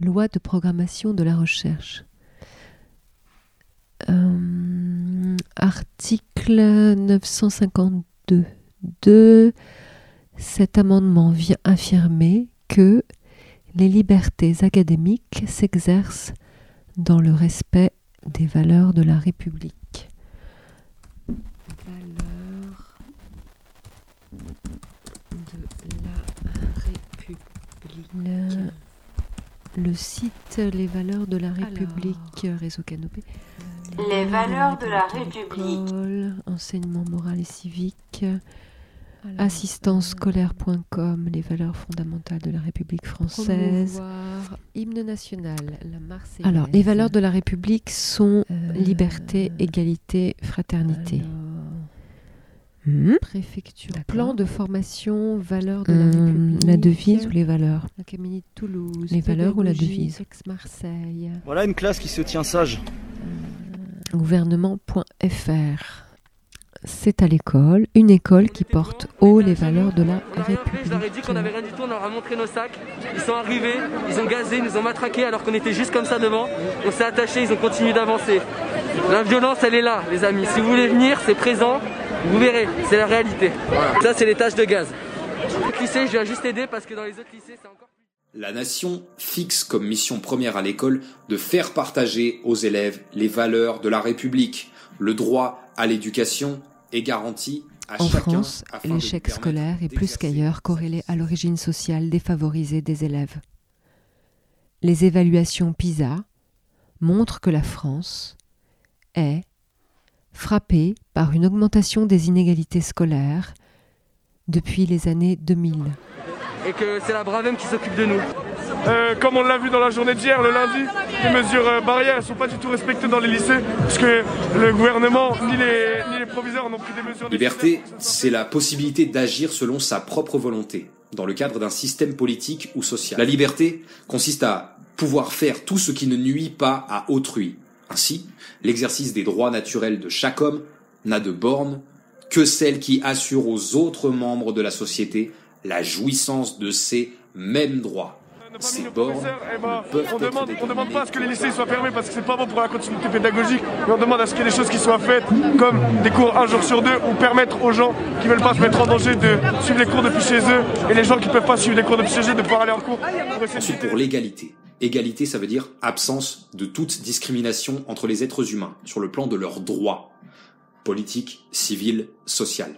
Loi de programmation de la recherche. Euh, article 952. 2. Cet amendement vient affirmer que les libertés académiques s'exercent dans le respect des valeurs de la République. Valeurs de la République. Le, site Les valeurs de la République, réseau Canopé. Les valeurs de la République. Enseignement moral et civique assistancescolaire.com, les valeurs fondamentales de la République française. Hymne national, la Marseillaise. Alors, les valeurs de la République sont euh, liberté, égalité, fraternité. Hmm Préfecture. Plan de formation, valeurs de la hmm, République. La devise ou les valeurs? Académie de Toulouse. Les valeurs ou la devise? Ex-Marseille. Voilà une classe qui se tient sage. Euh, gouvernement.fr c'est à l'école, une école qui porte haut les valeurs de la République. Je leur ai dit qu'on n'avait rien du tout, on leur a montré nos sacs. Ils sont arrivés, ils ont gazé, ils nous ont matraqués alors qu'on était juste comme ça devant. On s'est attachés, ils ont continué d'avancer. La violence, elle est là, les amis. Si vous voulez venir, c'est présent. Vous verrez, c'est la réalité. Ça, c'est les tâches de gaz. Le lycée, je viens juste aider parce que dans les autres lycées, c'est encore plus... La nation fixe comme mission première à l'école de faire partager aux élèves les valeurs de la République, le droit à l'éducation est garanti à en France, l'échec scolaire est plus qu'ailleurs corrélé à l'origine sociale défavorisée des élèves. Les évaluations PISA montrent que la France est frappée par une augmentation des inégalités scolaires depuis les années 2000. Et que c'est la Bravem qui s'occupe de nous. Euh, comme on l'a vu dans la journée d'hier, le lundi, les mesures euh, barrières ne sont pas du tout respectées dans les lycées, puisque le gouvernement ni les, ni les proviseurs n'ont pris des mesures. Liberté, c'est la possibilité d'agir selon sa propre volonté, dans le cadre d'un système politique ou social. La liberté consiste à pouvoir faire tout ce qui ne nuit pas à autrui. Ainsi, l'exercice des droits naturels de chaque homme n'a de borne que celle qui assure aux autres membres de la société la jouissance de ces mêmes droits. Ces bornes eh ben, on demande, on demande pas à ce que les lycées soient fermés parce que c'est pas bon pour la continuité pédagogique, mais on demande à ce qu'il y ait des choses qui soient faites, comme des cours un jour sur deux, ou permettre aux gens qui veulent pas se mettre en danger de suivre les cours depuis chez eux, et les gens qui peuvent pas suivre les cours depuis chez eux de pouvoir aller en cours. Ensuite, pour l'égalité. Égalité, ça veut dire absence de toute discrimination entre les êtres humains sur le plan de leurs droits politiques, civils, social.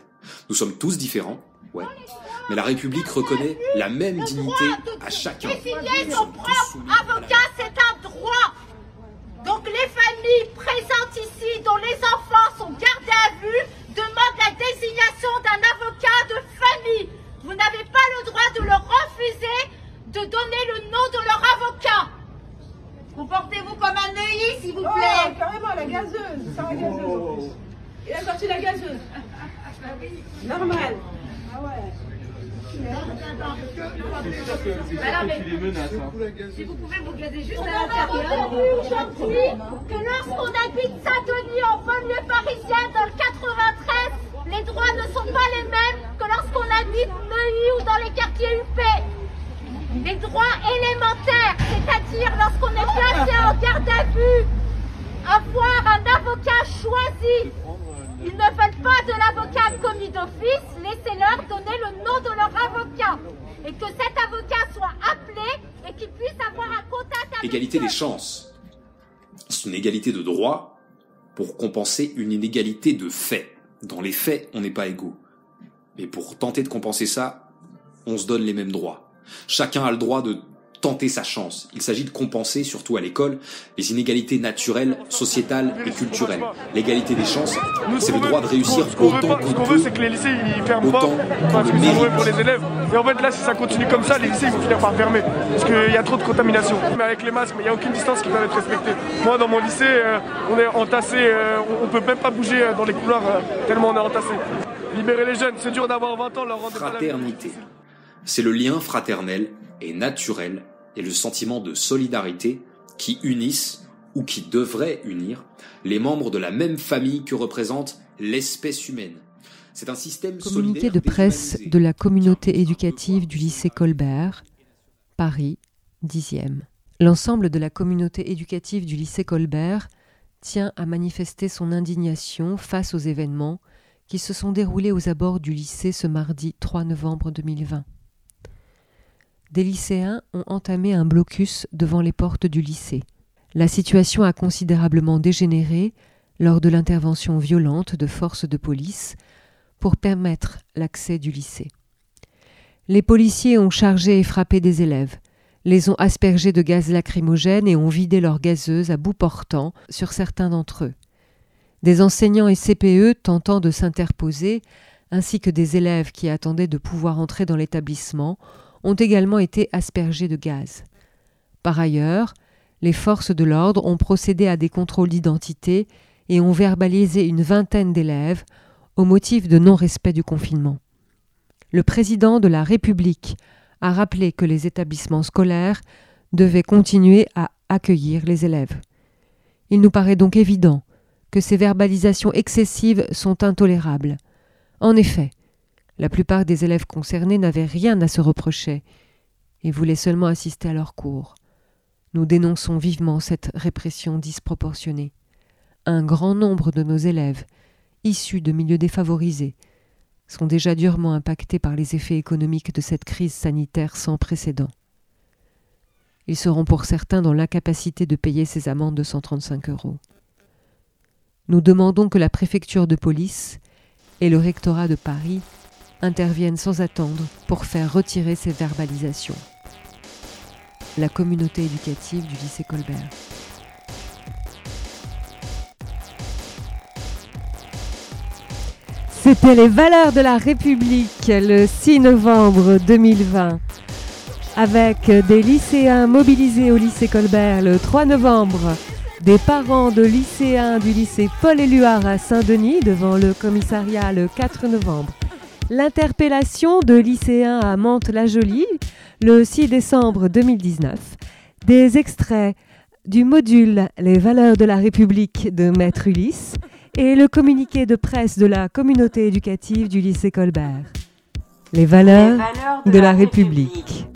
Nous sommes tous différents, ouais, mais la République reconnaît la même dignité à chacun. Désigner son propre avocat, c'est un droit. Donc les familles présentes ici, dont les enfants sont gardés à vue, demandent la désignation d'un avocat de famille. Vous n'avez pas le droit de leur refuser de donner le nom de leur avocat. Comportez-vous comme un neuilly, s'il vous plaît. Oh, carrément, la gazeuse. Ça, la gazeuse. Il a sorti la gazeuse. Normal. Ah ouais. Si vous pouvez vous gazer juste à l'intérieur. aujourd'hui que lorsqu'on habite Saint-Denis en banlieue parisienne dans le 93, les droits ne sont pas les mêmes que lorsqu'on habite Neuilly ou dans les quartiers UP. Les droits élémentaires, c'est-à-dire lorsqu'on est placé en garde à vue, avoir un avocat choisi ils ne veulent pas de l'avocat commis d'office, laissez-leur donner le nom de leur avocat. Et que cet avocat soit appelé et qu'il puisse avoir un contact avec Égalité des chances. C'est une égalité de droit pour compenser une inégalité de fait. Dans les faits, on n'est pas égaux. Mais pour tenter de compenser ça, on se donne les mêmes droits. Chacun a le droit de tenter sa chance. Il s'agit de compenser, surtout à l'école, les inégalités naturelles, sociétales et culturelles. L'égalité des chances, c'est le droit de réussir autant qu'on Ce qu'on veut, c'est que les lycées ils ferment pas parce que c'est mauvais pour les élèves. Et en fait, là, si ça continue comme ça, les lycées ils vont finir par fermer parce qu'il y a trop de contamination. Mais avec les masques, il n'y a aucune distance qui peut être respectée. Moi, dans mon lycée, euh, on est entassé, euh, on peut même pas bouger euh, dans les couloirs tellement on est entassé. Libérer les jeunes, c'est dur d'avoir 20 ans, leur rendre Fraternité. C'est le lien fraternel et naturel et le sentiment de solidarité qui unissent ou qui devraient unir les membres de la même famille que représente l'espèce humaine. C'est un système Communiqué de presse de la communauté éducative du lycée Colbert, Paris, 10e. L'ensemble de la communauté éducative du lycée Colbert tient à manifester son indignation face aux événements qui se sont déroulés aux abords du lycée ce mardi 3 novembre 2020. Des lycéens ont entamé un blocus devant les portes du lycée. La situation a considérablement dégénéré lors de l'intervention violente de forces de police pour permettre l'accès du lycée. Les policiers ont chargé et frappé des élèves, les ont aspergés de gaz lacrymogène et ont vidé leurs gazeuses à bout portant sur certains d'entre eux. Des enseignants et CPE tentant de s'interposer, ainsi que des élèves qui attendaient de pouvoir entrer dans l'établissement, ont également été aspergés de gaz. Par ailleurs, les forces de l'ordre ont procédé à des contrôles d'identité et ont verbalisé une vingtaine d'élèves au motif de non-respect du confinement. Le président de la République a rappelé que les établissements scolaires devaient continuer à accueillir les élèves. Il nous paraît donc évident que ces verbalisations excessives sont intolérables. En effet, la plupart des élèves concernés n'avaient rien à se reprocher et voulaient seulement assister à leurs cours. Nous dénonçons vivement cette répression disproportionnée. Un grand nombre de nos élèves, issus de milieux défavorisés, sont déjà durement impactés par les effets économiques de cette crise sanitaire sans précédent. Ils seront pour certains dans l'incapacité de payer ces amendes de 135 euros. Nous demandons que la préfecture de police et le rectorat de Paris interviennent sans attendre pour faire retirer ces verbalisations. La communauté éducative du lycée Colbert. C'était les valeurs de la République le 6 novembre 2020 avec des lycéens mobilisés au lycée Colbert le 3 novembre, des parents de lycéens du lycée Paul-Éluard à Saint-Denis devant le commissariat le 4 novembre, l'interpellation de lycéens à Mantes-la-Jolie le 6 décembre 2019, des extraits du module Les valeurs de la République de Maître Ulysse et le communiqué de presse de la communauté éducative du lycée Colbert. Les valeurs, de, la, République.